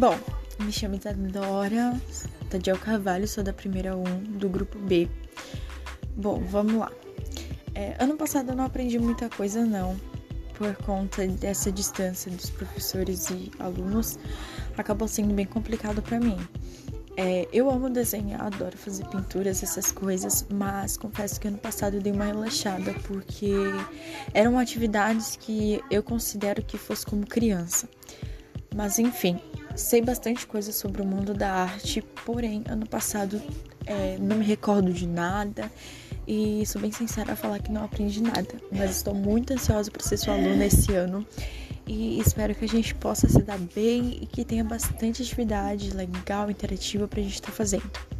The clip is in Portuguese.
Bom, me chamo Isadora Tadiel Carvalho, sou da primeira 1 do grupo B. Bom, vamos lá. É, ano passado eu não aprendi muita coisa, não, por conta dessa distância dos professores e alunos, acabou sendo bem complicado para mim. É, eu amo desenhar, adoro fazer pinturas, essas coisas, mas confesso que ano passado eu dei uma relaxada porque eram atividades que eu considero que fosse como criança. Mas enfim, sei bastante coisa sobre o mundo da arte, porém, ano passado é, não me recordo de nada e sou bem sincera a falar que não aprendi nada. Mas estou muito ansiosa para ser sua aluna esse ano e espero que a gente possa se dar bem e que tenha bastante atividade legal, interativa para a gente estar tá fazendo.